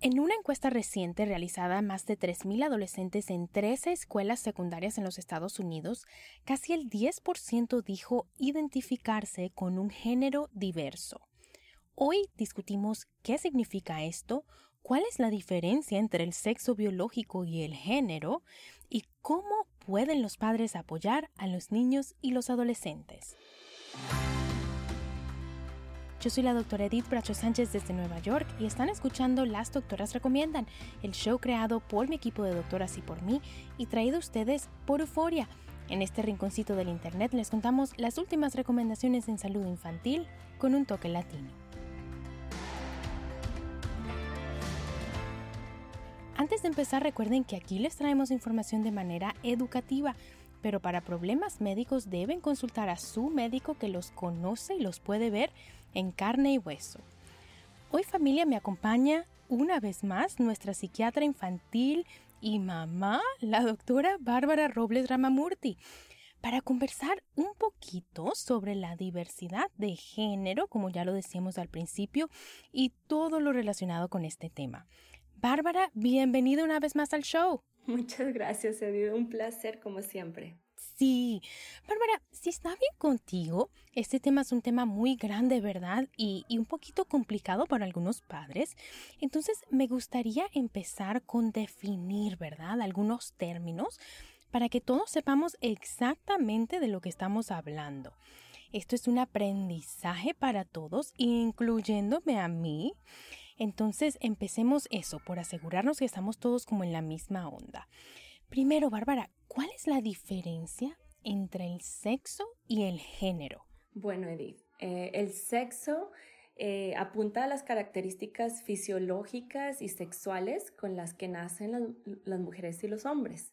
En una encuesta reciente realizada a más de 3.000 adolescentes en 13 escuelas secundarias en los Estados Unidos, casi el 10% dijo identificarse con un género diverso. Hoy discutimos qué significa esto, cuál es la diferencia entre el sexo biológico y el género y cómo pueden los padres apoyar a los niños y los adolescentes. Yo soy la doctora Edith Bracho Sánchez desde Nueva York y están escuchando Las Doctoras Recomiendan, el show creado por mi equipo de doctoras y por mí y traído a ustedes por Euforia. En este rinconcito del Internet les contamos las últimas recomendaciones en salud infantil con un toque latino. Antes de empezar recuerden que aquí les traemos información de manera educativa pero para problemas médicos deben consultar a su médico que los conoce y los puede ver en carne y hueso. Hoy familia me acompaña una vez más nuestra psiquiatra infantil y mamá, la doctora Bárbara Robles Ramamurti, para conversar un poquito sobre la diversidad de género, como ya lo decíamos al principio, y todo lo relacionado con este tema. Bárbara, bienvenida una vez más al show. Muchas gracias, Edith. Un placer como siempre. Sí, Bárbara, si está bien contigo, este tema es un tema muy grande, ¿verdad? Y, y, un poquito complicado para algunos padres. Entonces, me gustaría empezar con definir, ¿verdad? Algunos términos para que todos sepamos exactamente de lo que estamos hablando. Esto es un aprendizaje para todos, incluyéndome a mí. Entonces, empecemos eso, por asegurarnos que estamos todos como en la misma onda. Primero, Bárbara, ¿cuál es la diferencia entre el sexo y el género? Bueno, Edith, eh, el sexo eh, apunta a las características fisiológicas y sexuales con las que nacen las mujeres y los hombres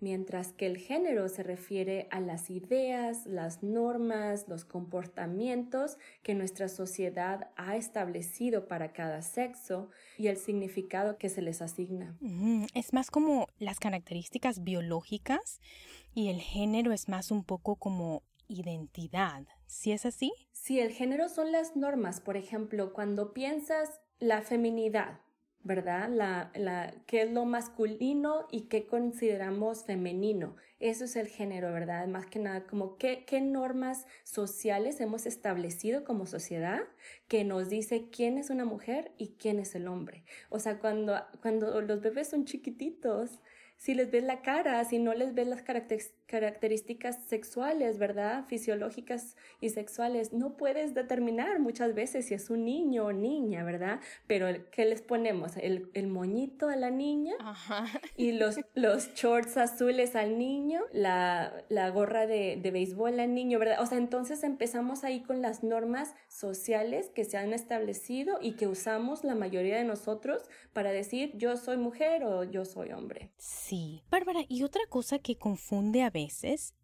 mientras que el género se refiere a las ideas, las normas, los comportamientos que nuestra sociedad ha establecido para cada sexo y el significado que se les asigna. es más como las características biológicas y el género es más un poco como identidad. ¿Sí es así? Sí, el género son las normas. Por ejemplo, cuando piensas la feminidad, ¿verdad? La, la, qué es lo masculino y qué consideramos femenino. Eso es el género, ¿verdad? Más que nada, como qué, qué normas sociales hemos establecido como sociedad que nos dice quién es una mujer y quién es el hombre. O sea, cuando, cuando los bebés son chiquititos, si les ves la cara, si no les ves las características sexuales, ¿verdad? Fisiológicas y sexuales, no puedes determinar muchas veces si es un niño o niña, ¿verdad? Pero ¿qué les ponemos? El, el moñito a la niña y los, los shorts azules al niño, la, la gorra de, de béisbol al niño, ¿verdad? O sea, entonces empezamos ahí con las normas sociales que se han establecido y que usamos la mayoría de nosotros para decir yo soy mujer o yo soy hombre. Sí. Bárbara, y otra cosa que confunde a veces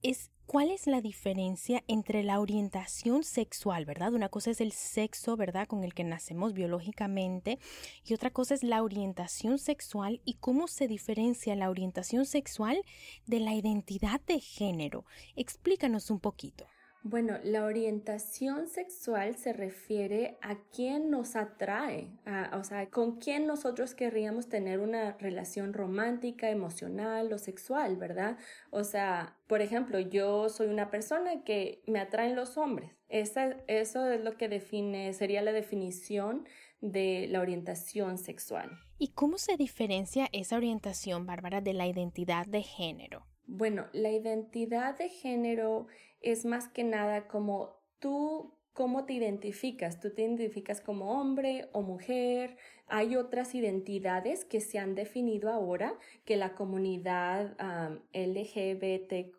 es cuál es la diferencia entre la orientación sexual, ¿verdad? Una cosa es el sexo, ¿verdad? Con el que nacemos biológicamente y otra cosa es la orientación sexual y cómo se diferencia la orientación sexual de la identidad de género. Explícanos un poquito. Bueno, la orientación sexual se refiere a quién nos atrae, o sea, con quién nosotros querríamos tener una relación romántica, emocional o sexual, ¿verdad? O sea, por ejemplo, yo soy una persona que me atraen los hombres. eso es lo que define, sería la definición de la orientación sexual. ¿Y cómo se diferencia esa orientación, Bárbara, de la identidad de género? Bueno, la identidad de género es más que nada como tú cómo te identificas. Tú te identificas como hombre o mujer. Hay otras identidades que se han definido ahora que la comunidad LGBTQ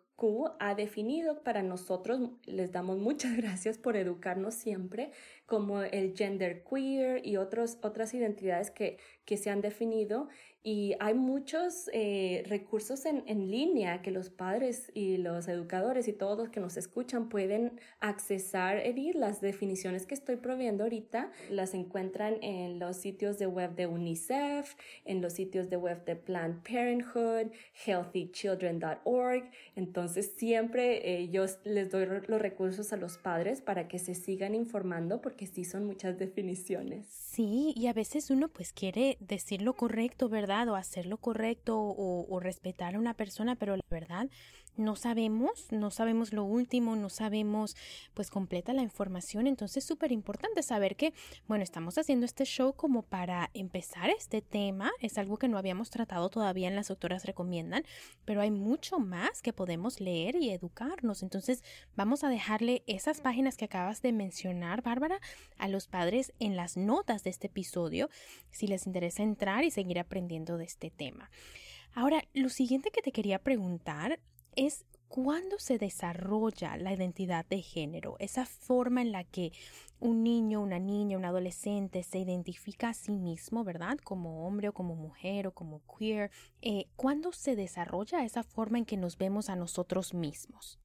ha definido para nosotros. Les damos muchas gracias por educarnos siempre como el gender queer y otros, otras identidades que, que se han definido y hay muchos eh, recursos en, en, línea que los padres y los educadores y todos los que nos escuchan pueden accesar, Edith. Las definiciones que estoy proviendo ahorita las encuentran en los sitios de web de UNICEF, en los sitios de web de Planned Parenthood, healthychildren.org. Entonces siempre eh, yo les doy los recursos a los padres para que se sigan informando porque sí son muchas definiciones. Sí, y a veces uno pues quiere decir lo correcto, ¿verdad? o hacer lo correcto o, o respetar a una persona, pero la verdad no sabemos, no sabemos lo último, no sabemos pues completa la información, entonces es súper importante saber que, bueno, estamos haciendo este show como para empezar este tema, es algo que no habíamos tratado todavía en las doctoras recomiendan, pero hay mucho más que podemos leer y educarnos, entonces vamos a dejarle esas páginas que acabas de mencionar, Bárbara, a los padres en las notas de este episodio, si les interesa entrar y seguir aprendiendo de este tema. Ahora, lo siguiente que te quería preguntar es cuando se desarrolla la identidad de género, esa forma en la que un niño, una niña, un adolescente se identifica a sí mismo, ¿verdad? Como hombre o como mujer o como queer. Eh, ¿Cuándo se desarrolla esa forma en que nos vemos a nosotros mismos?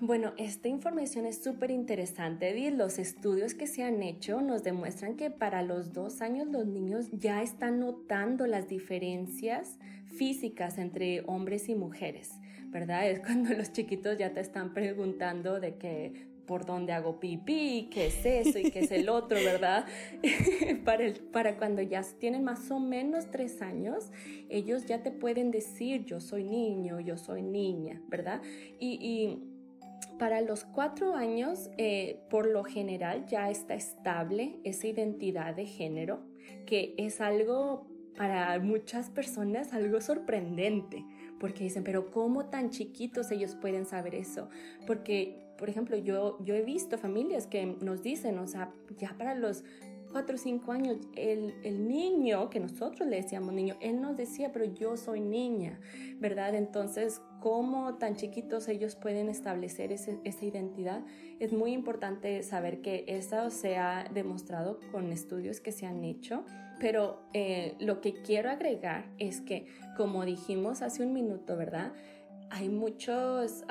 Bueno, esta información es súper interesante, Edith. Los estudios que se han hecho nos demuestran que para los dos años los niños ya están notando las diferencias físicas entre hombres y mujeres, ¿verdad? Es cuando los chiquitos ya te están preguntando de que por dónde hago pipí, qué es eso y qué es el otro, ¿verdad? para, para cuando ya tienen más o menos tres años, ellos ya te pueden decir yo soy niño, yo soy niña, ¿verdad? y para los cuatro años, eh, por lo general, ya está estable esa identidad de género, que es algo para muchas personas algo sorprendente, porque dicen, pero ¿cómo tan chiquitos ellos pueden saber eso? Porque, por ejemplo, yo, yo he visto familias que nos dicen, o sea, ya para los cuatro o cinco años, el, el, niño, que nosotros le decíamos niño, él nos decía, pero yo soy niña, ¿verdad? Entonces, ¿cómo tan chiquitos ellos pueden establecer ese, esa identidad? Es muy importante saber que eso se ha demostrado con estudios que se han hecho, pero eh, lo que quiero agregar es que, como dijimos hace un minuto, ¿verdad? Hay muchos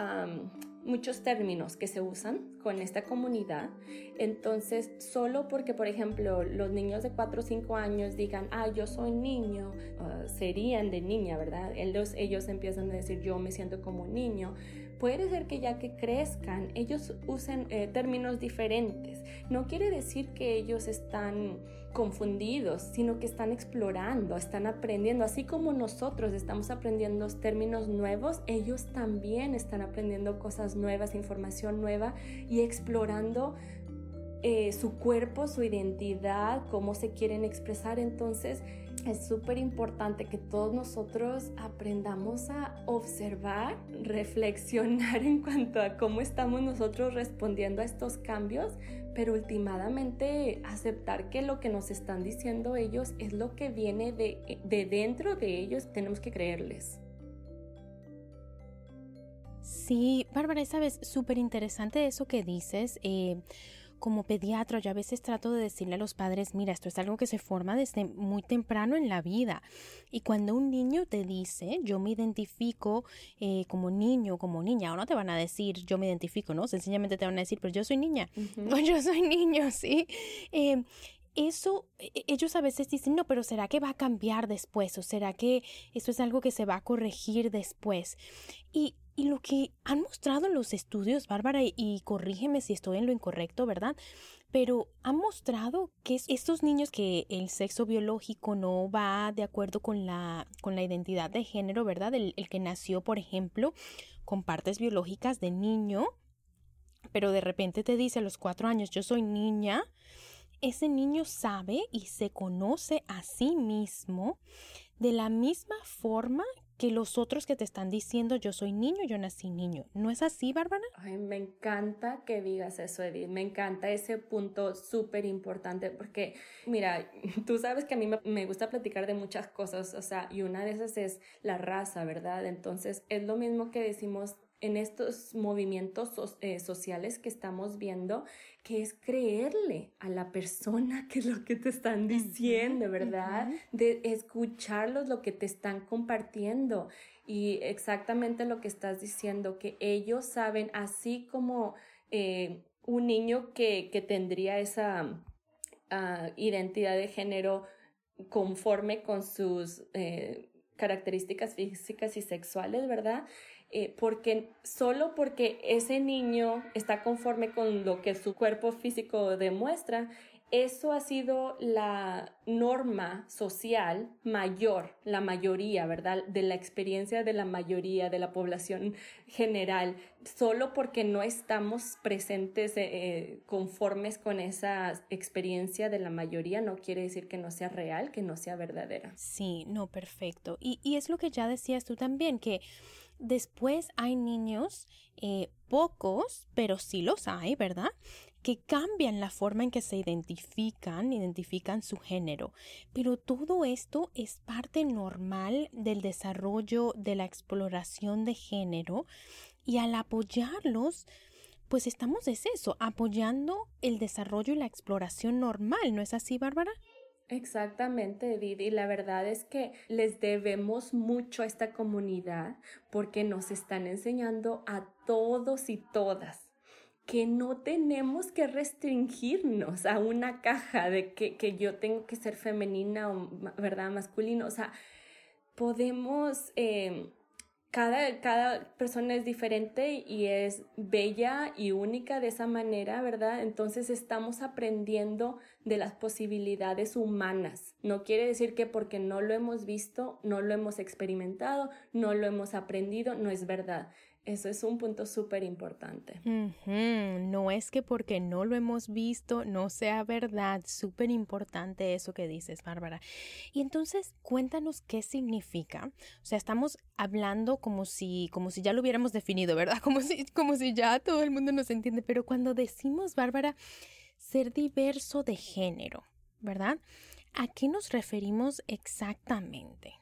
muchos términos que se usan con esta comunidad. Entonces, solo porque, por ejemplo, los niños de 4 o 5 años digan, ah, yo soy niño, uh, serían de niña, ¿verdad? Ellos, ellos empiezan a decir, yo me siento como niño. Puede ser que ya que crezcan, ellos usen eh, términos diferentes. No quiere decir que ellos están confundidos, sino que están explorando, están aprendiendo. Así como nosotros estamos aprendiendo términos nuevos, ellos también están aprendiendo cosas nuevas, información nueva y explorando eh, su cuerpo, su identidad, cómo se quieren expresar. Entonces, es súper importante que todos nosotros aprendamos a observar, reflexionar en cuanto a cómo estamos nosotros respondiendo a estos cambios, pero últimamente aceptar que lo que nos están diciendo ellos es lo que viene de, de dentro de ellos, tenemos que creerles. Sí, Bárbara, sabes, súper interesante eso que dices. Eh, como pediatra yo a veces trato de decirle a los padres, mira, esto es algo que se forma desde muy temprano en la vida. Y cuando un niño te dice, yo me identifico eh, como niño, como niña, o no te van a decir, yo me identifico, ¿no? Sencillamente te van a decir, pero yo soy niña, o yo soy niño, ¿sí? Eh, eso e, e, ellos a veces dicen, no, pero ¿será que va a cambiar después? ¿O será que eso es algo que se va a corregir después? Y y lo que han mostrado los estudios, Bárbara, y, corrígeme si estoy en lo incorrecto, ¿verdad? Pero han mostrado que estos niños que el sexo biológico no va de acuerdo con la, con la identidad de género, ¿verdad? El, el que nació, por ejemplo, con partes biológicas de niño, pero de repente te dice a los cuatro años, yo soy niña, ese niño sabe y se conoce a sí mismo de la misma forma que los otros que te están diciendo yo soy niño, yo nací niño. ¿No es así, Bárbara? Ay, me encanta que digas eso, Edith. Me encanta ese punto súper importante porque, mira, tú sabes que a mí me, gusta platicar de muchas cosas, o sea, y una de esas es la raza, ¿verdad? Entonces, es lo mismo que decimos en estos movimientos eh, sociales que estamos viendo, que es creerle a la persona que es lo que te están diciendo, ¿verdad? De escucharlos lo que te están compartiendo y exactamente lo que estás diciendo, que ellos saben, así como eh, un niño que, que tendría esa ah, identidad de género conforme con sus eh, características físicas y sexuales, ¿verdad? Eh, porque solo porque ese niño está conforme con lo que su cuerpo físico demuestra, eso ha sido la norma social mayor, la mayoría, ¿verdad? De la experiencia de la mayoría de la población general, solo porque no estamos presentes eh, eh, conformes con esa experiencia de la mayoría, no quiere decir que no sea real, que no sea verdadera. Sí, no, perfecto. Y, y es lo que ya decías tú también, que después hay niños, eh, pocos, pero sí los hay, ¿verdad? que cambian la forma en que se identifican, identifican su género. Pero todo esto es parte normal del desarrollo de la exploración de género y al apoyarlos, pues estamos es eso, apoyando el desarrollo y la exploración normal, ¿no es así, Bárbara? Exactamente, Didi. La verdad es que les debemos mucho a esta comunidad porque nos están enseñando a todos y todas que no tenemos que restringirnos a una caja de que, que yo tengo que ser femenina o, ¿verdad?, masculino. O sea, podemos, eh, cada, cada persona es diferente y es bella y única de esa manera, ¿verdad? Entonces estamos aprendiendo de las posibilidades humanas. No quiere decir que porque no lo hemos visto, no lo hemos experimentado, no lo hemos aprendido, no es verdad. Eso es un punto súper importante. No es que porque no lo hemos visto no sea verdad. Súper importante eso que dices, Bárbara. Y entonces cuéntanos qué significa. O sea, estamos hablando como si, como si ya lo hubiéramos definido, ¿verdad? Como si, como si ya todo el mundo nos entiende. Pero cuando decimos, Bárbara, ser diverso de género, ¿verdad? ¿A qué nos referimos exactamente?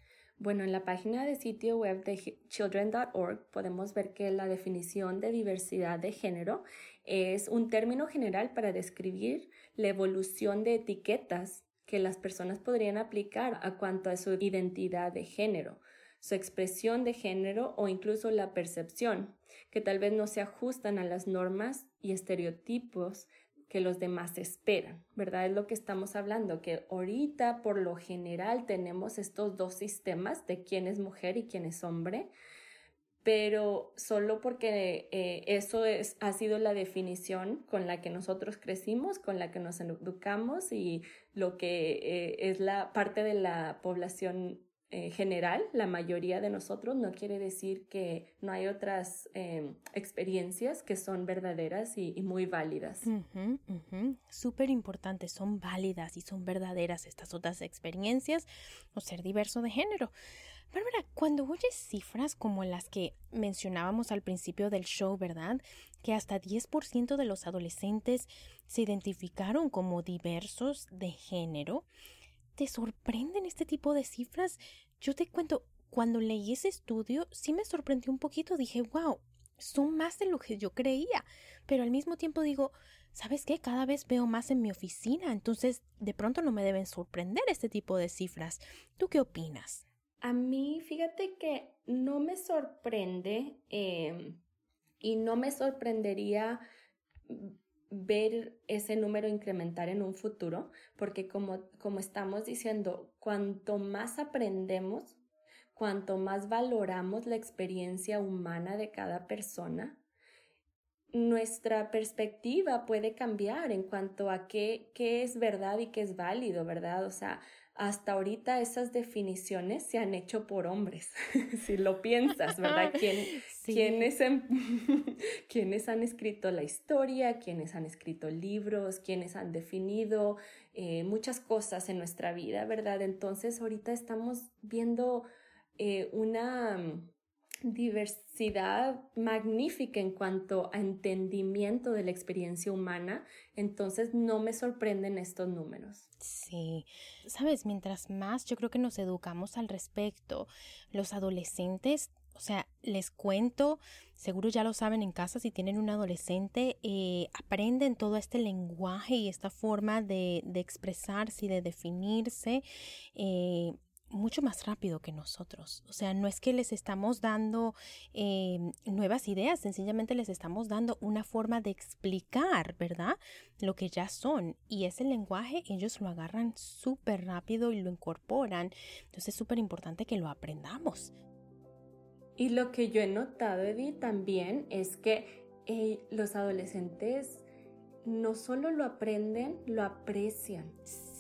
Bueno, en la página de sitio web de children.org podemos ver que la definición de diversidad de género es un término general para describir la evolución de etiquetas que las personas podrían aplicar a cuanto a su identidad de género, su expresión de género o incluso la percepción, que tal vez no se ajustan a las normas y estereotipos que los demás esperan, ¿verdad? Es lo que estamos hablando, que ahorita por lo general tenemos estos dos sistemas de quién es mujer y quién es hombre, pero solo porque eh, eso es, ha sido la definición con la que nosotros crecimos, con la que nos educamos y lo que eh, es la parte de la población eh, general, la mayoría de nosotros, no quiere decir que no hay otras em, experiencias que son verdaderas y, muy válidas. Súper importante, son válidas y son verdaderas estas otras experiencias o ser diverso de género. Bárbara, cuando oyes cifras como las que mencionábamos al principio del show, ¿verdad? Que hasta 10% de los adolescentes se identificaron como diversos de género, ¿Te sorprenden este tipo de cifras? Yo te cuento, cuando leí ese estudio, sí me sorprendió un poquito. Dije, wow, son más de lo que yo creía. Pero al mismo tiempo digo, ¿sabes qué? Cada vez veo más en mi oficina, entonces de pronto no me deben sorprender este tipo de cifras. ¿Tú qué opinas? A mí, fíjate que no me sorprende em, y no me sorprendería ver ese número incrementar en un futuro, porque como, como estamos diciendo, cuanto más aprendemos, cuanto más valoramos la experiencia humana de cada persona, nuestra perspectiva puede cambiar en cuanto a qué, qué es verdad y qué es válido, ¿verdad? O sea, hasta ahorita esas definiciones se han hecho por hombres, si lo piensas, ¿verdad? ¿Quiénes, han escrito la historia? ¿Quiénes han escrito libros? ¿Quiénes han definido eh, muchas cosas en nuestra vida, ¿verdad? Entonces ahorita estamos viendo eh, una diversidad magnífica en cuanto a entendimiento de la experiencia humana, entonces no me sorprenden estos números. Sí, sabes, mientras más yo creo que nos educamos al respecto, los adolescentes o sea, les cuento, seguro ya lo saben en casa si tienen un adolescente, eh, aprenden todo este lenguaje y esta forma de, de expresarse y de definirse. Eh, mucho más rápido que nosotros. O sea, no es que les estamos dando eh, nuevas ideas, sencillamente les estamos dando una forma de explicar, ¿verdad? Lo que ya son. Y ese lenguaje ellos lo agarran súper rápido y lo incorporan. Entonces es súper importante que lo aprendamos. Y lo que yo he notado, Edith, también es que eh, los adolescentes no solo lo aprenden, lo aprecian,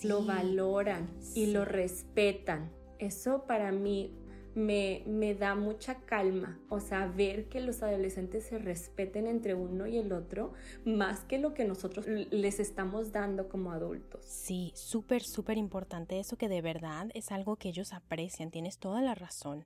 lo valoran y lo respetan. Eso para mí me, me, da mucha calma, o sea, ver que los adolescentes se respeten entre uno y el otro más que lo que nosotros les estamos dando como adultos. Sí, súper, súper importante eso que de verdad es algo que ellos aprecian, tienes toda la razón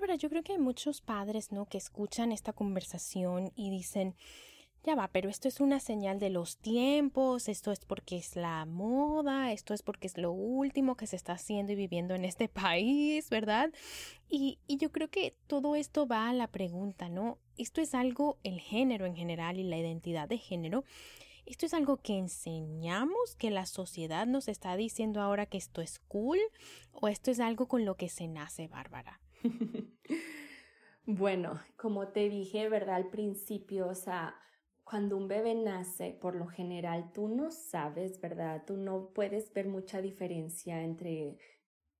Pero, yo creo que hay muchos padres, ¿no? Que escuchan esta conversación y dicen, ya va, pero esto es una señal de los tiempos, esto es porque es la moda, esto es porque es lo último que se está haciendo y viviendo en este país, ¿verdad? Y, y yo creo que todo esto va a la pregunta, ¿no? Esto es algo, el género en general y la identidad de género, esto es algo que enseñamos, que la sociedad nos está diciendo ahora que esto es cool, o esto es algo con lo que se nace, Bárbara. bueno, como te dije, ¿verdad? Al principio, o sea, cuando un bebé nace, por lo general, tú no sabes, ¿verdad? Tú no puedes ver mucha diferencia entre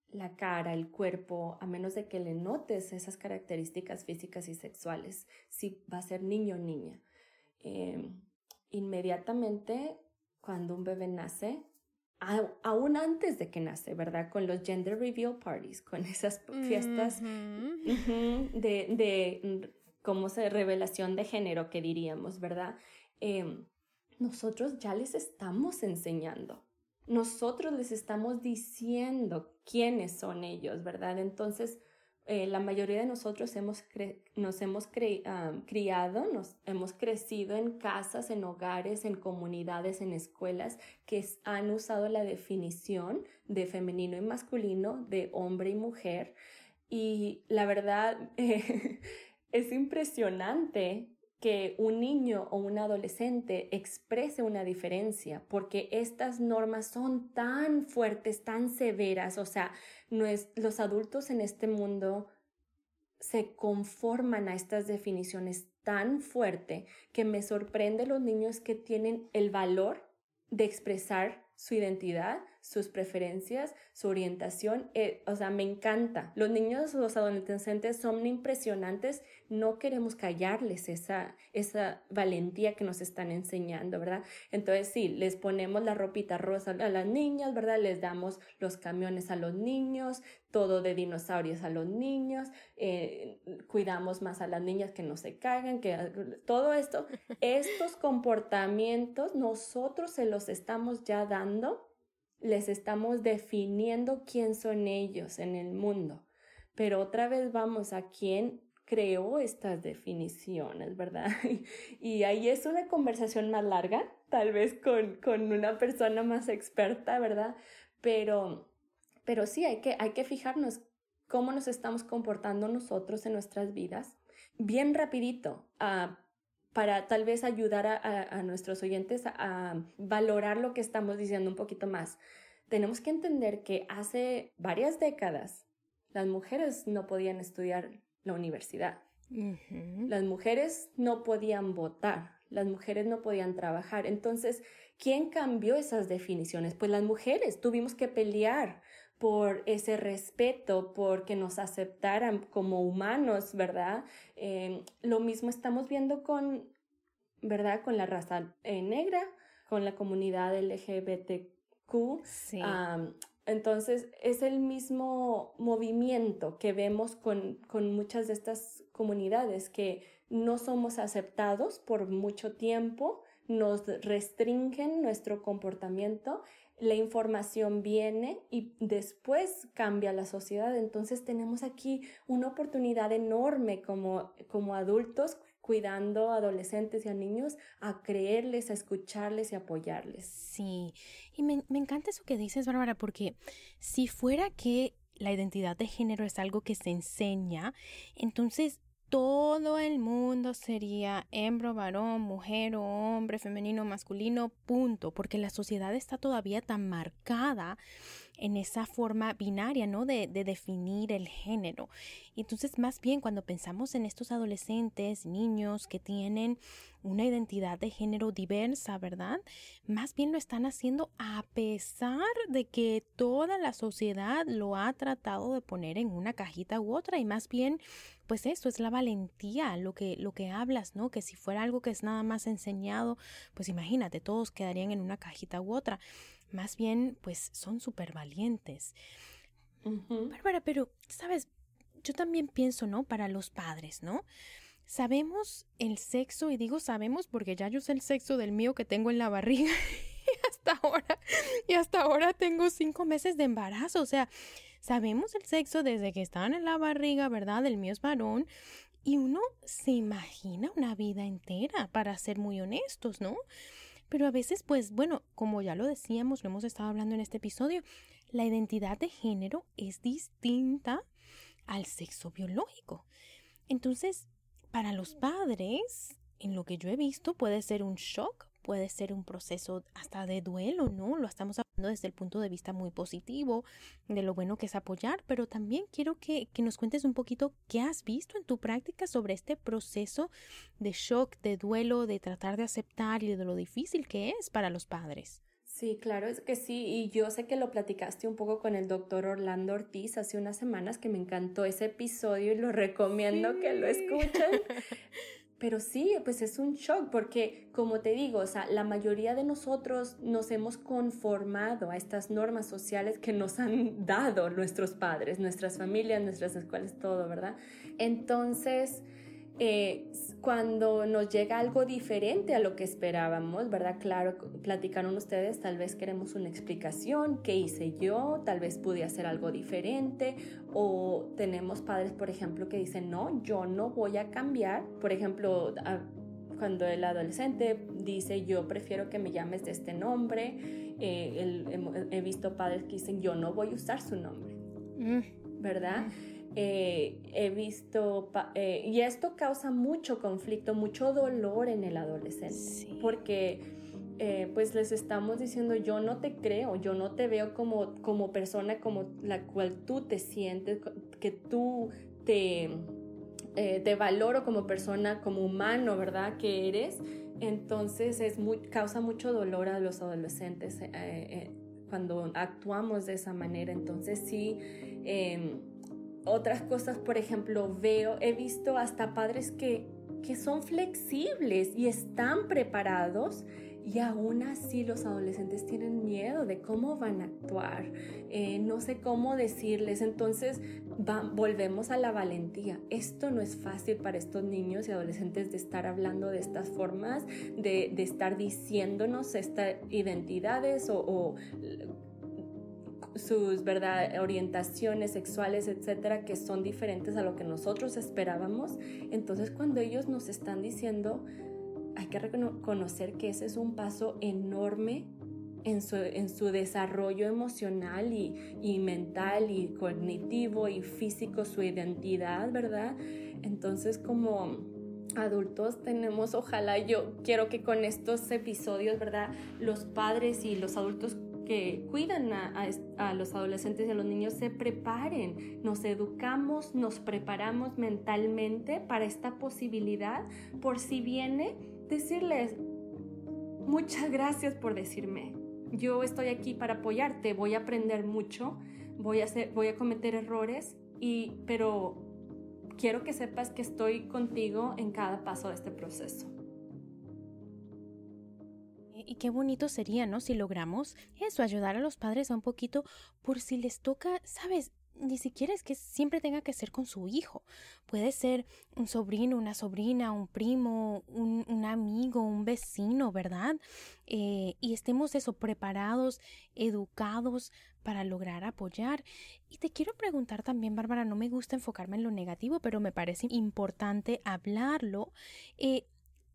la cara, el cuerpo, a menos de que le notes esas características físicas y sexuales, si va a ser niño o niña. Em, inmediatamente, cuando un bebé nace, aún antes de que nace, ¿verdad? Con los gender reveal parties, con esas fiestas de, de, ¿cómo se? Revelación de género que diríamos, ¿verdad? Em, nosotros ya les estamos enseñando. Nosotros les estamos diciendo quiénes son ellos, ¿verdad? Entonces, eh, la mayoría de nosotros hemos nos hemos criado, nos hemos crecido en casas, en hogares, en comunidades, en escuelas que han usado la definición de femenino y masculino, de hombre y mujer. Y la verdad es impresionante que un niño o un adolescente exprese una diferencia, porque estas normas son tan fuertes, tan severas, o sea, los adultos en este mundo se conforman a estas definiciones tan fuerte que me sorprende los niños que tienen el valor de expresar su identidad, sus preferencias, su orientación. Eh, o sea, me encanta. Los niños, los adolescentes son impresionantes. No queremos callarles esa, esa valentía que nos están enseñando, ¿verdad? Entonces, sí, les ponemos la ropita rosa a las niñas, ¿verdad? Les damos los camiones a los niños, todo de dinosaurios a los niños, eh, cuidamos más a las niñas que no se caigan, que todo esto, estos comportamientos nosotros se los estamos ya dando les estamos definiendo quién son ellos en el mundo. Pero otra vez vamos a quién creó estas definiciones, ¿verdad? Y ahí es una conversación más larga, tal vez con, con una persona más experta, ¿verdad? Pero, pero sí, hay que, hay que fijarnos cómo nos estamos comportando nosotros en nuestras vidas. Bien rapidito, uh, para tal vez ayudar a, nuestros oyentes a, valorar lo que estamos diciendo un poquito más. Tenemos que entender que hace varias décadas las mujeres no podían estudiar la universidad. Las mujeres no podían votar, las mujeres no podían trabajar. Entonces, ¿quién cambió esas definiciones? Pues las mujeres tuvimos que pelear por ese respeto, por que nos aceptaran como humanos, ¿verdad? Eh, lo mismo estamos viendo con, ¿verdad? Con la raza eh, negra, con la comunidad LGBTQ. Sí. entonces, es el mismo movimiento que vemos con, con muchas de estas comunidades que no somos aceptados por mucho tiempo, nos restringen nuestro comportamiento la información viene y después cambia la sociedad. Entonces tenemos aquí una oportunidad enorme como, como adultos cuidando a adolescentes y a niños a creerles, a escucharles y apoyarles. Sí, y me, me encanta eso que dices, Bárbara, porque si fuera que la identidad de género es algo que se enseña, entonces todo el mundo sería hembro, varón, mujer o hombre, femenino, masculino, punto, porque la sociedad está todavía tan marcada en esa forma binaria, ¿no? De, de definir el género. Entonces, más bien cuando pensamos en estos adolescentes, niños que tienen una identidad de género diversa, ¿verdad? Más bien lo están haciendo a pesar de que toda la sociedad lo ha tratado de poner en una cajita u otra y más bien pues eso es la valentía, lo que, lo que hablas, ¿no? Que si fuera algo que es nada más enseñado, pues imagínate, todos quedarían en una cajita u otra. Más bien, pues son súper valientes. Bárbara, pero, ¿sabes? Yo también pienso, ¿no? Para los padres, ¿no? Sabemos el sexo, y digo sabemos porque ya yo sé el sexo del mío que tengo en la barriga y hasta ahora, y hasta ahora tengo cinco meses de embarazo. O sea, sabemos el sexo desde que estaban en la barriga, ¿verdad? El mío es varón. Y uno se imagina una vida entera, para ser muy honestos, ¿no? Pero a veces, pues bueno, como ya lo decíamos, lo hemos estado hablando en este episodio, la identidad de género es distinta al sexo biológico. Entonces, para los padres, en lo que yo he visto, puede ser un shock puede ser un proceso hasta de duelo, ¿no? Lo estamos hablando desde el punto de vista muy positivo, de lo bueno que es apoyar, pero también quiero que, que nos cuentes un poquito qué has visto en tu práctica sobre este proceso de shock, de duelo, de tratar de aceptar y de lo difícil que es para los padres. Sí, claro, es que sí, y yo sé que lo platicaste un poco con el doctor Orlando Ortiz hace unas semanas que me encantó ese episodio y lo recomiendo que lo escuchen. Pero sí, pues es un shock porque, como te digo, o sea, la mayoría de nosotros nos hemos conformado a estas normas sociales que nos han dado nuestros padres, nuestras familias, nuestras escuelas, todo, ¿verdad? Entonces, eh, cuando nos llega algo diferente a lo que esperábamos, ¿verdad? Claro, platicaron ustedes, tal vez queremos una explicación, ¿qué hice yo? Tal vez pude hacer algo diferente o tenemos padres, por ejemplo, que dicen, no, yo no voy a cambiar. Por ejemplo, cuando el adolescente dice, yo prefiero que me llames de este nombre, eh, he, visto padres que dicen, yo no voy a usar su nombre, mm. ¿verdad? Mm. Eh, he visto, eh, y esto causa mucho conflicto, mucho dolor en el adolescente, porque eh, pues les estamos diciendo, yo no te creo, yo no te veo como, como persona como la cual tú te sientes, que tú te, te valoro como persona, como humano, ¿verdad? Que eres. Entonces es muy, causa mucho dolor a los adolescentes cuando actuamos de esa manera. Entonces sí em, otras cosas, por ejemplo, veo, he visto hasta padres que, que son flexibles y están preparados y aún así los adolescentes tienen miedo de cómo van a actuar, eh, no sé cómo decirles, entonces volvemos a la valentía. Esto no es fácil para estos niños y adolescentes de estar hablando de estas formas, de, de estar diciéndonos estas identidades o, o sus ¿verdad? orientaciones sexuales, etcétera, que son diferentes a lo que nosotros esperábamos. Entonces, cuando ellos nos están diciendo, hay que reconocer que ese es un paso enorme en su, desarrollo emocional y, mental y cognitivo y físico, su identidad, ¿verdad? Entonces, como adultos tenemos, ojalá yo quiero que con estos episodios, ¿verdad? Los padres y los adultos que cuidan a, los adolescentes y a los niños se preparen, nos educamos, nos preparamos mentalmente para esta posibilidad, por si viene, decirles, muchas gracias por decirme, yo estoy aquí para apoyarte, voy a aprender mucho, voy a, hacer, voy a cometer errores, y, pero quiero que sepas que estoy contigo en cada paso de este proceso. Y qué bonito sería, ¿no? Si logramos eso, ayudar a los padres a un poquito por si les toca, sabes, ni siquiera es que siempre tenga que ser con su hijo. Puede ser un sobrino, una sobrina, un primo, un, amigo, un vecino, ¿verdad? Eh, y estemos eso, preparados, educados para lograr apoyar. Y te quiero preguntar también, Bárbara, no me gusta enfocarme en lo negativo, pero me parece importante hablarlo. Eh,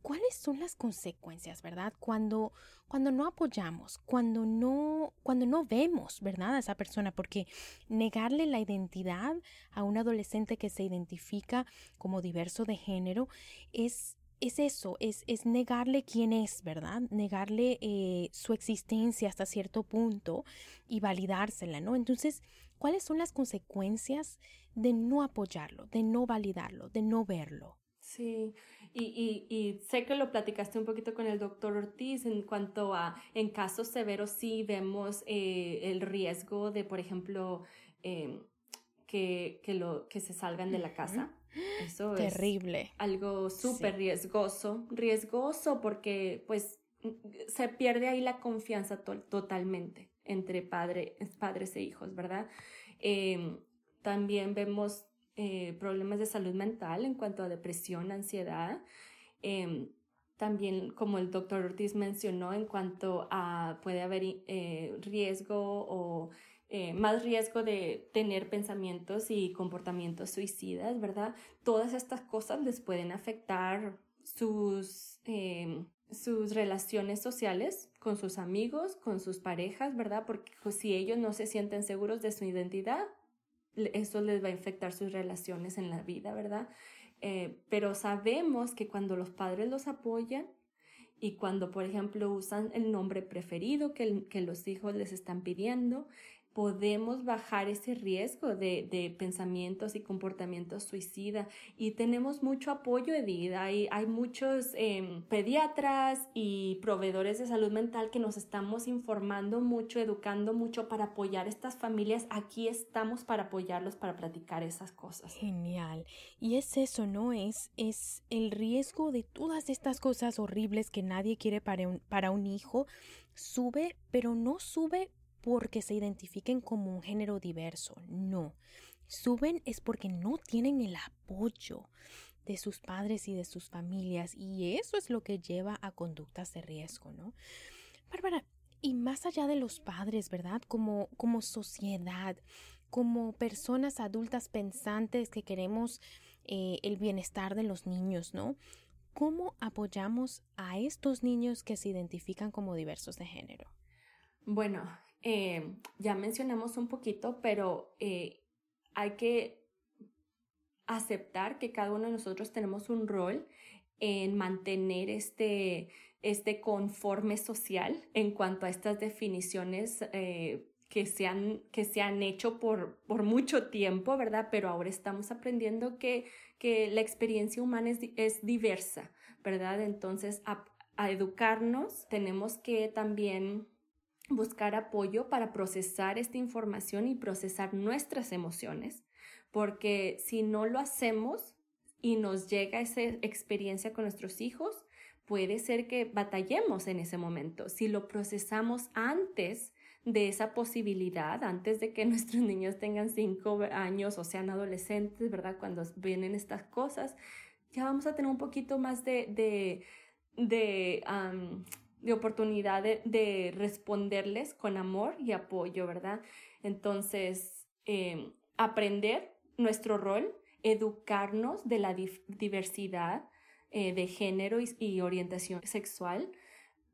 cuáles son las consecuencias, ¿verdad? Cuando, cuando no apoyamos, cuando no, cuando no vemos, ¿verdad? A esa persona, porque negarle la identidad a un adolescente que se identifica como diverso de género es es eso, es, es, negarle quién es, ¿verdad? Negarle eh, su existencia hasta cierto punto y validársela, ¿no? Entonces, ¿cuáles son las consecuencias de no apoyarlo, de no validarlo, de no verlo? Sí, y, y, sé que lo platicaste un poquito con el doctor Ortiz en cuanto a, en casos severos sí vemos eh, el riesgo de, por ejemplo, em, que, que, lo, que se salgan de la casa. Eso Terrible. es algo súper riesgoso, riesgoso porque pues se pierde ahí la confianza totalmente entre padre, padres e hijos, ¿verdad? Em, también vemos eh, problemas de salud mental en cuanto a depresión, ansiedad. Em, también, como el doctor Ortiz mencionó, en cuanto a puede haber eh, riesgo o eh, más riesgo de tener pensamientos y comportamientos suicidas, ¿verdad? Todas estas cosas les pueden afectar sus, em, sus relaciones sociales con sus amigos, con sus parejas, ¿verdad? Porque pues, si ellos no se sienten seguros de su identidad, eso les va a infectar sus relaciones en la vida, ¿verdad? Eh, pero sabemos que cuando los padres los apoyan y cuando, por ejemplo, usan el nombre preferido que, que los hijos les están pidiendo, podemos bajar ese riesgo de, de, pensamientos y comportamientos suicida. Y tenemos mucho apoyo, Edith. Hay, hay muchos em, pediatras y proveedores de salud mental que nos estamos informando mucho, educando mucho para apoyar a estas familias. Aquí estamos para apoyarlos, para platicar esas cosas. Genial. Y es eso, ¿no? Es, es el riesgo de todas estas cosas horribles que nadie quiere para un, para un hijo. Sube, pero no sube porque se identifiquen como un género diverso, no. Suben es porque no tienen el apoyo de sus padres y de sus familias y eso es lo que lleva a conductas de riesgo, ¿no? Bárbara, y más allá de los padres, ¿verdad? Como, como sociedad, como personas adultas pensantes que queremos eh, el bienestar de los niños, ¿no? ¿Cómo apoyamos a estos niños que se identifican como diversos de género? Bueno, eh, ya mencionamos un poquito, pero eh, hay que aceptar que cada uno de nosotros tenemos un rol en mantener este, este conforme social en cuanto a estas definiciones eh, que, se han, que se han hecho por, por mucho tiempo, ¿verdad? Pero ahora estamos aprendiendo que, que la experiencia humana es, diversa, ¿verdad? Entonces, a educarnos tenemos que también buscar apoyo para procesar esta información y procesar nuestras emociones, porque si no lo hacemos y nos llega esa experiencia con nuestros hijos, puede ser que batallemos en ese momento. Si lo procesamos antes de esa posibilidad, antes de que nuestros niños tengan cinco años o sean adolescentes, ¿verdad? Cuando vienen estas cosas, ya vamos a tener un poquito más de, de, de de oportunidad de, responderles con amor y apoyo, ¿verdad? Entonces, em, aprender nuestro rol, educarnos de la diversidad eh, de género y orientación sexual,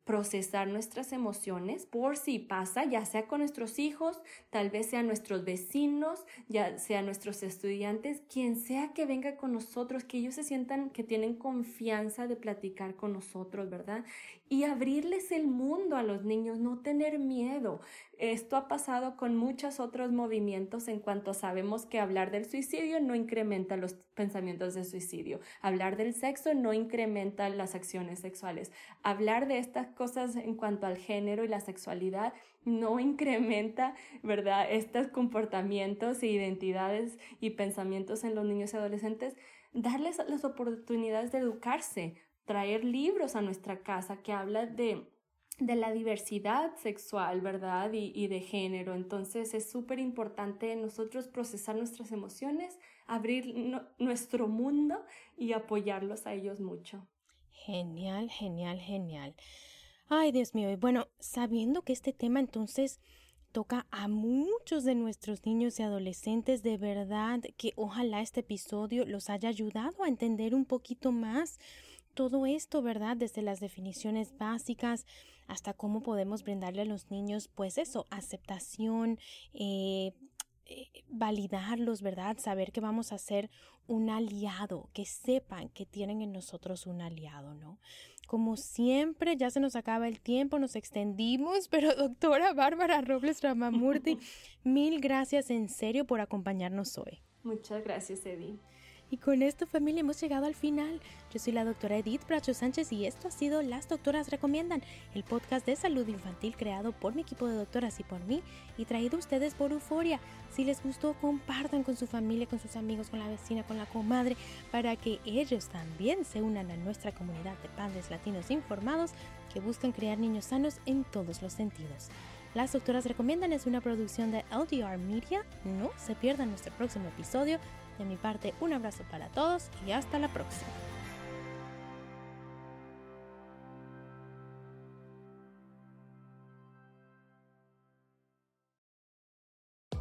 procesar nuestras emociones por si pasa, ya sea con nuestros hijos, tal vez sean nuestros vecinos, ya sea nuestros estudiantes, quien sea que venga con nosotros, que ellos se sientan que tienen confianza de platicar con nosotros, ¿verdad? Y abrirles el mundo a los niños, no tener miedo. Esto ha pasado con muchos otros movimientos en cuanto sabemos que hablar del suicidio no incrementa los pensamientos de suicidio. Hablar del sexo no incrementa las acciones sexuales. Hablar de estas cosas en cuanto al género y la sexualidad no incrementa, ¿verdad?, estos comportamientos e identidades y pensamientos en los niños y adolescentes. Darles las oportunidades de educarse, traer libros a nuestra casa que hablan de de la diversidad sexual, ¿verdad? Y, de género. Entonces es súper importante nosotros procesar nuestras emociones, abrir nuestro mundo y apoyarlos a ellos mucho. Genial, genial, genial. Ay, Dios mío. Y bueno, sabiendo que este tema entonces toca a muchos de nuestros niños y adolescentes, de verdad que ojalá este episodio los haya ayudado a entender un poquito más todo esto, ¿verdad? Desde las definiciones básicas hasta cómo podemos brindarle a los niños, pues eso, aceptación, eh, eh, validarlos, ¿verdad? Saber que vamos a ser un aliado, que sepan que tienen en nosotros un aliado, ¿no? Como siempre, ya se nos acaba el tiempo, nos extendimos, pero doctora Bárbara Robles Ramamurti, mil gracias en serio por acompañarnos hoy. Muchas gracias, Eddie. Y con esto familia hemos llegado al final. Yo soy la doctora Edith Bracho Sánchez y esto ha sido Las Doctoras Recomiendan, el podcast de salud infantil creado por mi equipo de doctoras y por mí y traído a ustedes por Euforia. Si les gustó, compartan con su familia, con sus amigos, con la vecina, con la comadre, para que ellos también se unan a nuestra comunidad de padres latinos informados que buscan crear niños sanos en todos los sentidos. Las Doctoras Recomiendan es una producción de LDR Media. No se pierdan nuestro próximo episodio de mi parte, un abrazo para todos y hasta la próxima.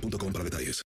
para detalles.